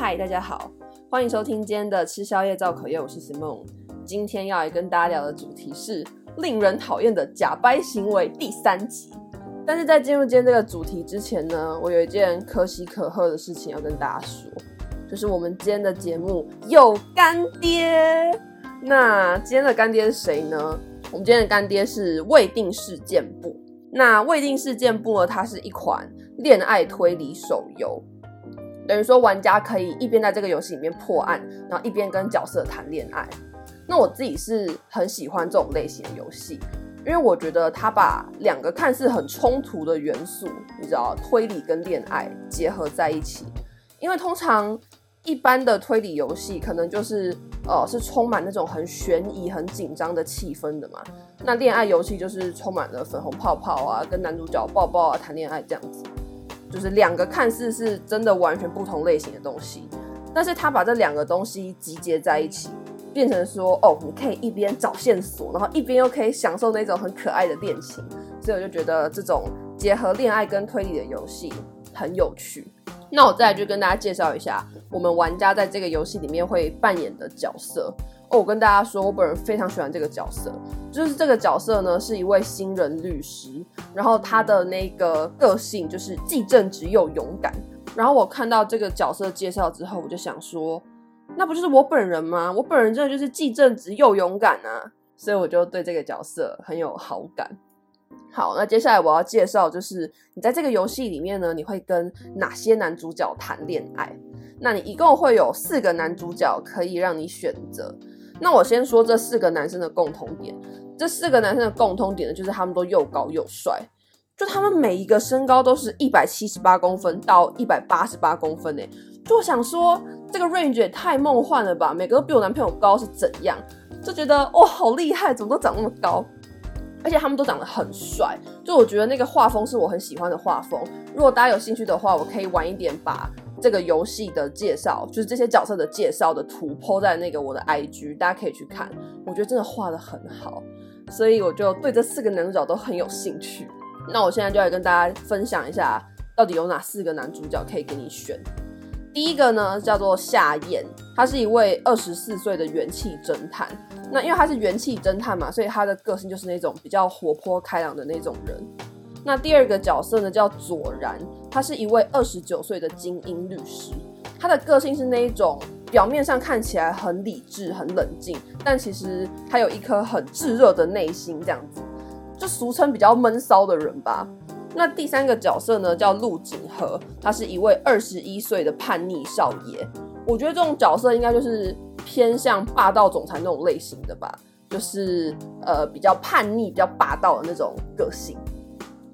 嗨，大家好，欢迎收听今天的吃宵夜造口业，我是 Simon。今天要来跟大家聊的主题是令人讨厌的假掰行为第三集。但是在进入今天这个主题之前呢，我有一件可喜可贺的事情要跟大家说，就是我们今天的节目有干爹。那今天的干爹是谁呢？我们今天的干爹是未定事件簿。那未定事件簿呢，它是一款恋爱推理手游。等于说，玩家可以一边在这个游戏里面破案，然后一边跟角色谈恋爱。那我自己是很喜欢这种类型的游戏，因为我觉得它把两个看似很冲突的元素，你知道，推理跟恋爱结合在一起。因为通常一般的推理游戏可能就是呃是充满那种很悬疑、很紧张的气氛的嘛。那恋爱游戏就是充满了粉红泡泡啊，跟男主角抱抱啊，谈恋爱这样子。就是两个看似是真的完全不同类型的东西，但是他把这两个东西集结在一起，变成说哦，你可以一边找线索，然后一边又可以享受那种很可爱的恋情，所以我就觉得这种结合恋爱跟推理的游戏很有趣。那我再来就跟大家介绍一下，我们玩家在这个游戏里面会扮演的角色。哦，我跟大家说，我本人非常喜欢这个角色，就是这个角色呢是一位新人律师，然后他的那个个性就是既正直又勇敢。然后我看到这个角色介绍之后，我就想说，那不就是我本人吗？我本人真的就是既正直又勇敢啊！所以我就对这个角色很有好感。好，那接下来我要介绍就是你在这个游戏里面呢，你会跟哪些男主角谈恋爱？那你一共会有四个男主角可以让你选择。那我先说这四个男生的共同点，这四个男生的共同点呢，就是他们都又高又帅，就他们每一个身高都是一百七十八公分到一百八十八公分诶，就想说这个 range 也太梦幻了吧，每个都比我男朋友高是怎样？就觉得哇好厉害，怎么都长那么高，而且他们都长得很帅，就我觉得那个画风是我很喜欢的画风。如果大家有兴趣的话，我可以晚一点把。这个游戏的介绍，就是这些角色的介绍的图 po 在那个我的 IG，大家可以去看。我觉得真的画得很好，所以我就对这四个男主角都很有兴趣。那我现在就来跟大家分享一下，到底有哪四个男主角可以给你选。第一个呢叫做夏彦，他是一位二十四岁的元气侦探。那因为他是元气侦探嘛，所以他的个性就是那种比较活泼开朗的那种人。那第二个角色呢叫左然。他是一位二十九岁的精英律师，他的个性是那一种表面上看起来很理智、很冷静，但其实他有一颗很炙热的内心，这样子，就俗称比较闷骚的人吧。那第三个角色呢，叫陆景和，他是一位二十一岁的叛逆少爷。我觉得这种角色应该就是偏向霸道总裁那种类型的吧，就是呃比较叛逆、比较霸道的那种个性。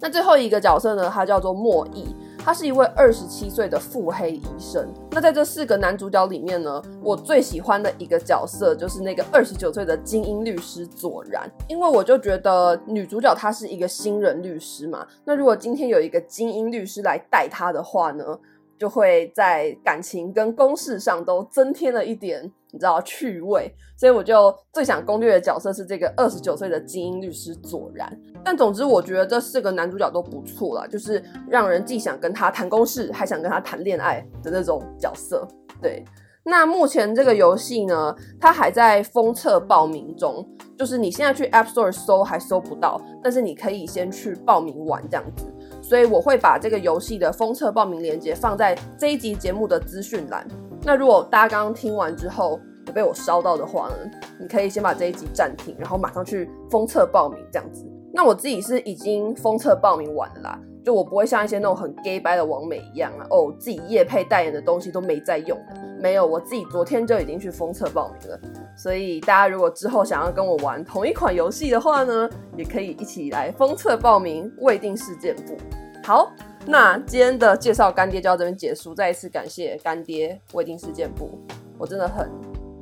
那最后一个角色呢，他叫做莫弈。他是一位二十七岁的腹黑医生。那在这四个男主角里面呢，我最喜欢的一个角色就是那个二十九岁的精英律师佐然，因为我就觉得女主角她是一个新人律师嘛。那如果今天有一个精英律师来带她的话呢，就会在感情跟公事上都增添了一点，你知道趣味。所以我就最想攻略的角色是这个二十九岁的精英律师左然。但总之，我觉得这四个男主角都不错啦，就是让人既想跟他谈公事，还想跟他谈恋爱的那种角色。对，那目前这个游戏呢，它还在封测报名中，就是你现在去 App Store 搜还搜不到，但是你可以先去报名玩这样子。所以我会把这个游戏的封测报名链接放在这一集节目的资讯栏。那如果大家刚刚听完之后有被我烧到的话呢，你可以先把这一集暂停，然后马上去封测报名这样子。那我自己是已经封测报名完了啦，就我不会像一些那种很 gay 掰的网美一样啊，哦，自己夜配代言的东西都没在用，没有，我自己昨天就已经去封测报名了。所以大家如果之后想要跟我玩同一款游戏的话呢，也可以一起来封测报名未定事件簿。好，那今天的介绍干爹就到这边结束，再一次感谢干爹未定事件簿，我真的很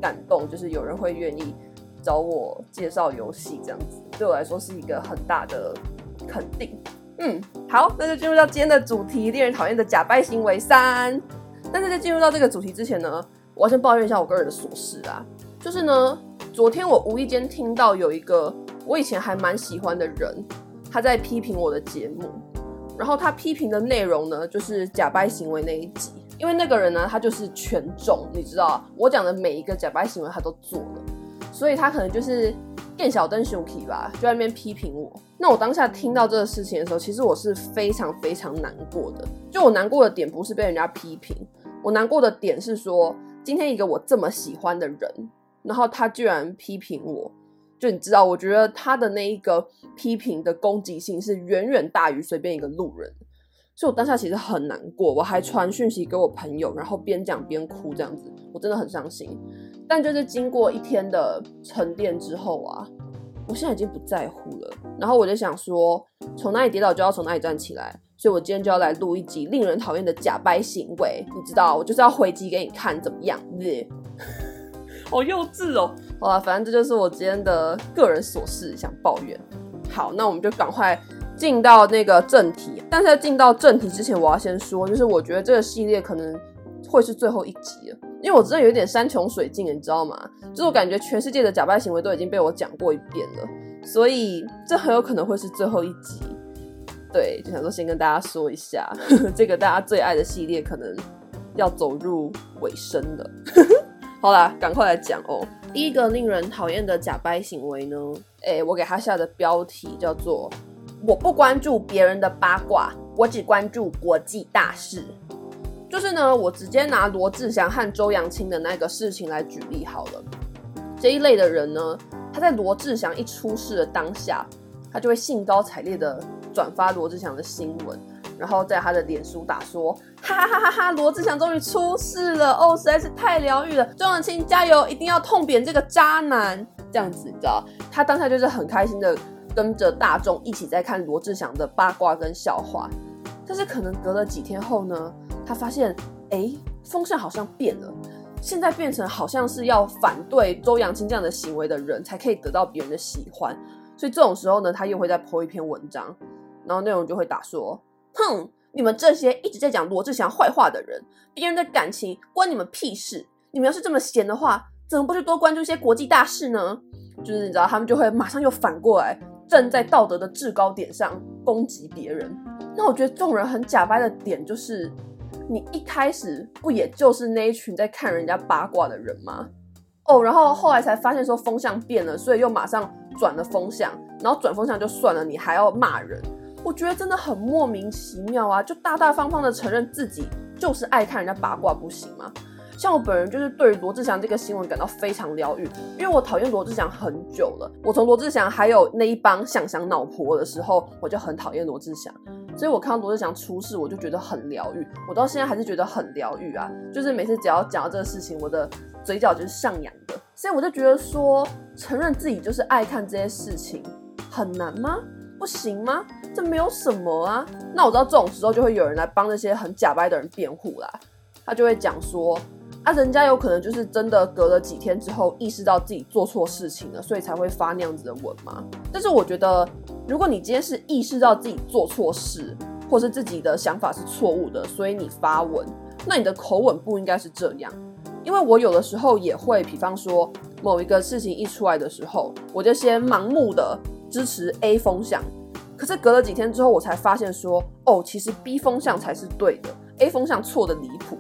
感动，就是有人会愿意。找我介绍游戏这样子，对我来说是一个很大的肯定。嗯，好，那就进入到今天的主题：令人讨厌的假掰行为三。但是在进入到这个主题之前呢，我要先抱怨一下我个人的琐事啊。就是呢，昨天我无意间听到有一个我以前还蛮喜欢的人，他在批评我的节目，然后他批评的内容呢，就是假掰行为那一集。因为那个人呢，他就是全中，你知道，我讲的每一个假掰行为他都做了，所以他可能就是变小灯熊皮吧，就在那边批评我。那我当下听到这个事情的时候，其实我是非常非常难过的。就我难过的点不是被人家批评，我难过的点是说，今天一个我这么喜欢的人，然后他居然批评我。就你知道，我觉得他的那一个批评的攻击性是远远大于随便一个路人。所以我当下其实很难过，我还传讯息给我朋友，然后边讲边哭，这样子，我真的很伤心。但就是经过一天的沉淀之后啊，我现在已经不在乎了。然后我就想说，从哪里跌倒就要从哪里站起来。所以我今天就要来录一集令人讨厌的假掰行为，你知道，我就是要回击给你看，怎么样？好幼稚哦。好了，反正这就是我今天的个人琐事，想抱怨。好，那我们就赶快。进到那个正题，但是在进到正题之前，我要先说，就是我觉得这个系列可能会是最后一集了，因为我真的有点山穷水尽，你知道吗？就是我感觉全世界的假扮行为都已经被我讲过一遍了，所以这很有可能会是最后一集。对，就想说先跟大家说一下，这个大家最爱的系列可能要走入尾声了。好啦，赶快来讲哦。第一个令人讨厌的假掰行为呢，诶，我给他下的标题叫做。我不关注别人的八卦，我只关注国际大事。就是呢，我直接拿罗志祥和周扬青的那个事情来举例好了。这一类的人呢，他在罗志祥一出事的当下，他就会兴高采烈的转发罗志祥的新闻，然后在他的脸书打说：哈哈哈哈哈，罗志祥终于出事了哦，实在是太疗愈了。周扬青加油，一定要痛扁这个渣男。这样子，你知道，他当下就是很开心的。跟着大众一起在看罗志祥的八卦跟笑话，但是可能隔了几天后呢，他发现，哎，风向好像变了，现在变成好像是要反对周扬青这样的行为的人才可以得到别人的喜欢，所以这种时候呢，他又会再泼一篇文章，然后内容就会打说，哼，你们这些一直在讲罗志祥坏话的人，别人的感情关你们屁事，你们要是这么闲的话，怎么不去多关注一些国际大事呢？就是你知道，他们就会马上又反过来。站在道德的制高点上攻击别人，那我觉得这种人很假掰的点就是，你一开始不也就是那一群在看人家八卦的人吗？哦，然后后来才发现说风向变了，所以又马上转了风向，然后转风向就算了，你还要骂人，我觉得真的很莫名其妙啊！就大大方方的承认自己就是爱看人家八卦，不行吗？像我本人就是对于罗志祥这个新闻感到非常疗愈，因为我讨厌罗志祥很久了。我从罗志祥还有那一帮想想脑婆的时候，我就很讨厌罗志祥，所以我看到罗志祥出事，我就觉得很疗愈。我到现在还是觉得很疗愈啊，就是每次只要讲到这个事情，我的嘴角就是上扬的。所以我就觉得说，承认自己就是爱看这些事情很难吗？不行吗？这没有什么啊。那我知道这种时候就会有人来帮那些很假掰的人辩护啦，他就会讲说。啊，人家有可能就是真的隔了几天之后意识到自己做错事情了，所以才会发那样子的文嘛。但是我觉得，如果你今天是意识到自己做错事，或是自己的想法是错误的，所以你发文，那你的口吻不应该是这样。因为我有的时候也会，比方说某一个事情一出来的时候，我就先盲目的支持 A 风向，可是隔了几天之后，我才发现说，哦，其实 B 风向才是对的，A 风向错的离谱。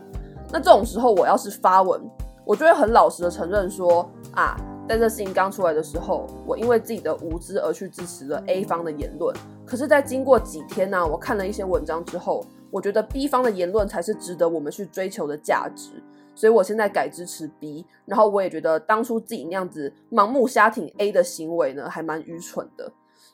那这种时候，我要是发文，我就会很老实的承认说啊，在这事情刚出来的时候，我因为自己的无知而去支持了 A 方的言论。可是，在经过几天呢、啊，我看了一些文章之后，我觉得 B 方的言论才是值得我们去追求的价值，所以我现在改支持 B。然后我也觉得当初自己那样子盲目瞎挺 A 的行为呢，还蛮愚蠢的。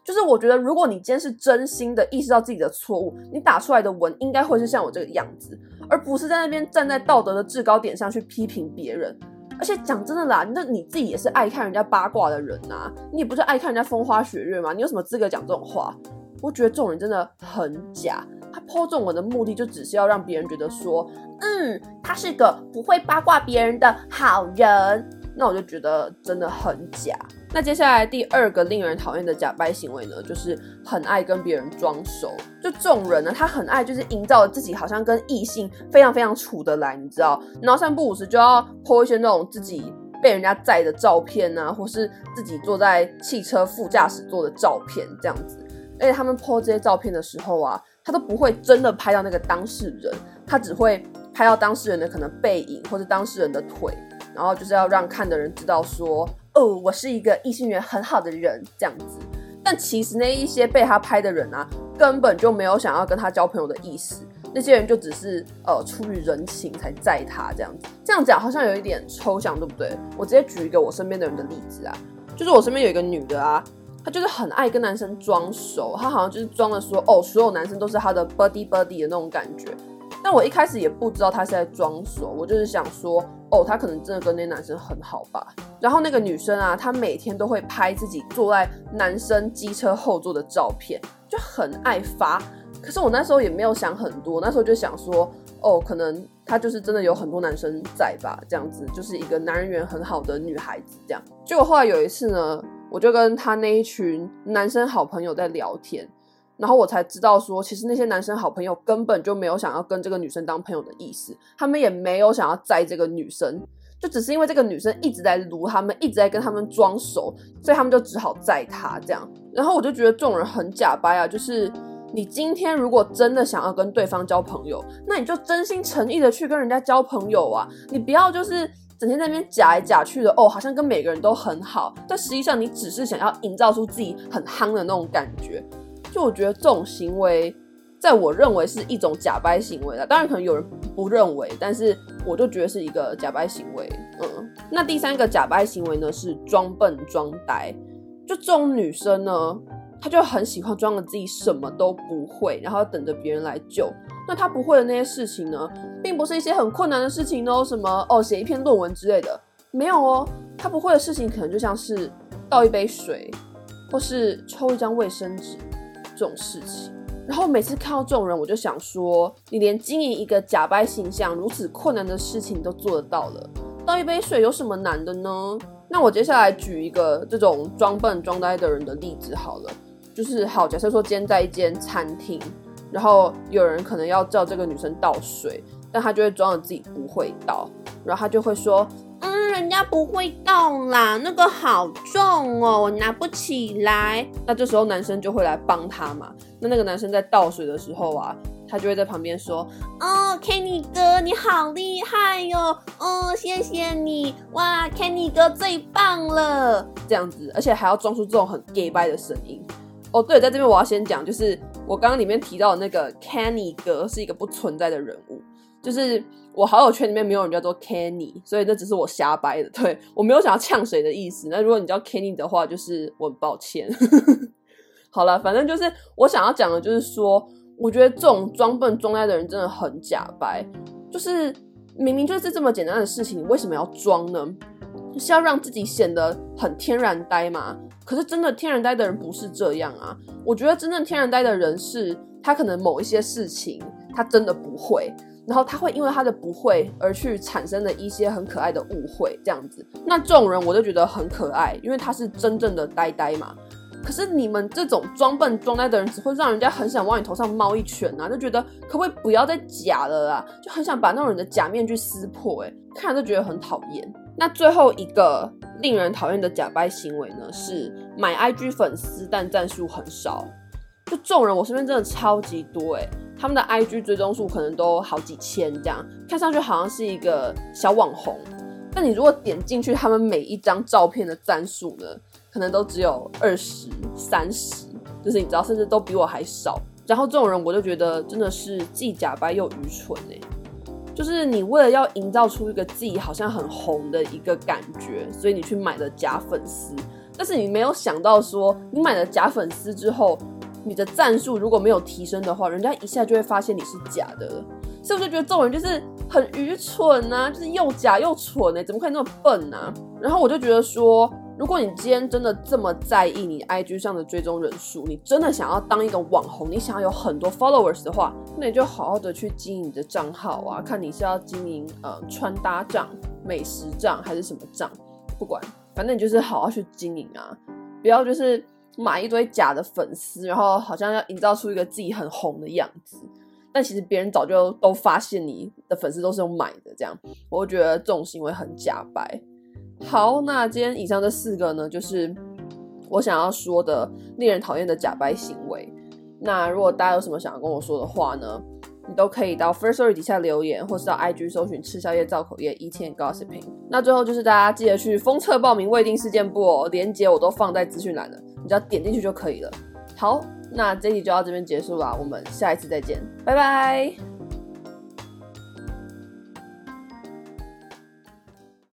就是我觉得，如果你今天是真心的意识到自己的错误，你打出来的文应该会是像我这个样子。而不是在那边站在道德的制高点上去批评别人，而且讲真的啦，那你自己也是爱看人家八卦的人呐，你也不是爱看人家风花雪月吗？你有什么资格讲这种话？我觉得这种人真的很假，他抛这种文的目的就只是要让别人觉得说，嗯，他是个不会八卦别人的好人。那我就觉得真的很假。那接下来第二个令人讨厌的假掰行为呢，就是很爱跟别人装熟。就这种人呢，他很爱就是营造自己好像跟异性非常非常处得来，你知道？然后三不五时就要 po 一些那种自己被人家载的照片啊，或是自己坐在汽车副驾驶座的照片这样子。而且他们 po 这些照片的时候啊，他都不会真的拍到那个当事人，他只会。拍到当事人的可能背影或者当事人的腿，然后就是要让看的人知道说，哦，我是一个异性缘很好的人这样子。但其实那一些被他拍的人啊，根本就没有想要跟他交朋友的意思。那些人就只是呃出于人情才载他这样子。这样讲好像有一点抽象，对不对？我直接举一个我身边的人的例子啊，就是我身边有一个女的啊。她就是很爱跟男生装熟，她好像就是装的说，哦，所有男生都是他的 buddy buddy 的那种感觉。但我一开始也不知道他是在装熟，我就是想说，哦，他可能真的跟那男生很好吧。然后那个女生啊，她每天都会拍自己坐在男生机车后座的照片，就很爱发。可是我那时候也没有想很多，那时候就想说，哦，可能她就是真的有很多男生在吧，这样子就是一个男人缘很好的女孩子这样。结果后来有一次呢。我就跟他那一群男生好朋友在聊天，然后我才知道说，其实那些男生好朋友根本就没有想要跟这个女生当朋友的意思，他们也没有想要载这个女生，就只是因为这个女生一直在卢他们，一直在跟他们装熟，所以他们就只好载她这样。然后我就觉得这种人很假掰啊，就是你今天如果真的想要跟对方交朋友，那你就真心诚意的去跟人家交朋友啊，你不要就是。整天在那边假来假去的哦，好像跟每个人都很好，但实际上你只是想要营造出自己很夯的那种感觉。就我觉得这种行为，在我认为是一种假掰行为啦。当然可能有人不认为，但是我就觉得是一个假掰行为。嗯，那第三个假掰行为呢，是装笨装呆。就这种女生呢，她就很喜欢装的自己什么都不会，然后等着别人来救。那她不会的那些事情呢，并不是一些很困难的事情哦，什么哦，写一篇论文之类的，没有哦。她不会的事情可能就像是倒一杯水，或是抽一张卫生纸这种事情。然后每次看到这种人，我就想说，你连经营一个假掰形象如此困难的事情都做得到了，倒一杯水有什么难的呢？那我接下来举一个这种装笨装呆的人的例子好了，就是好，假设说今天在一间餐厅。然后有人可能要叫这个女生倒水，但她就会装着自己不会倒，然后她就会说：“嗯，人家不会倒啦，那个好重哦，我拿不起来。”那这时候男生就会来帮他嘛。那那个男生在倒水的时候啊，他就会在旁边说：“哦，Kenny 哥，你好厉害哟！哦，谢谢你，哇，Kenny 哥最棒了。”这样子，而且还要装出这种很 gay 掰的声音。哦，对，在这边我要先讲，就是我刚刚里面提到的那个 Kenny 哥是一个不存在的人物，就是我好友圈里面没有人叫做 Kenny，所以那只是我瞎掰的。对，我没有想要呛谁的意思。那如果你叫 Kenny 的话，就是我很抱歉。好了，反正就是我想要讲的，就是说，我觉得这种装笨装呆的人真的很假掰，就是明明就是这么简单的事情，你为什么要装呢？是要让自己显得很天然呆吗？可是真的天然呆的人不是这样啊！我觉得真正天然呆的人是，他可能某一些事情他真的不会，然后他会因为他的不会而去产生了一些很可爱的误会，这样子。那这种人我就觉得很可爱，因为他是真正的呆呆嘛。可是你们这种装笨装呆的人，只会让人家很想往你头上猫一拳啊！就觉得可不可以不要再假了啊？就很想把那种人的假面具撕破，欸，诶，看着就觉得很讨厌。那最后一个令人讨厌的假掰行为呢，是买 IG 粉丝但赞数很少。就这种人，我身边真的超级多诶，他们的 IG 追踪数可能都好几千，这样看上去好像是一个小网红。但你如果点进去，他们每一张照片的赞数呢，可能都只有二十、三十，就是你知道，甚至都比我还少。然后这种人，我就觉得真的是既假掰又愚蠢哎。就是你为了要营造出一个自己好像很红的一个感觉，所以你去买了假粉丝。但是你没有想到说，你买了假粉丝之后，你的战术如果没有提升的话，人家一下就会发现你是假的了。所以我就觉得这种人就是很愚蠢啊，就是又假又蠢哎，怎么可以那么笨啊？然后我就觉得说，如果你今天真的这么在意你 IG 上的追踪人数，你真的想要当一个网红，你想要有很多 followers 的话，那你就好好的去经营你的账号啊，看你是要经营呃穿搭账、美食账还是什么账，不管，反正你就是好好去经营啊，不要就是买一堆假的粉丝，然后好像要营造出一个自己很红的样子。但其实别人早就都发现你的粉丝都是用买的，这样我觉得这种行为很假掰。好，那今天以上这四个呢，就是我想要说的令人讨厌的假掰行为。那如果大家有什么想要跟我说的话呢，你都可以到 Firstory 底下留言，或是到 IG 搜寻吃宵夜造口业 Eating and Gossiping。那最后就是大家记得去封测报名未定事件簿哦，链接我都放在资讯栏了，只要点进去就可以了。好，那这集就到这边结束啦，我们下一次再见，拜拜。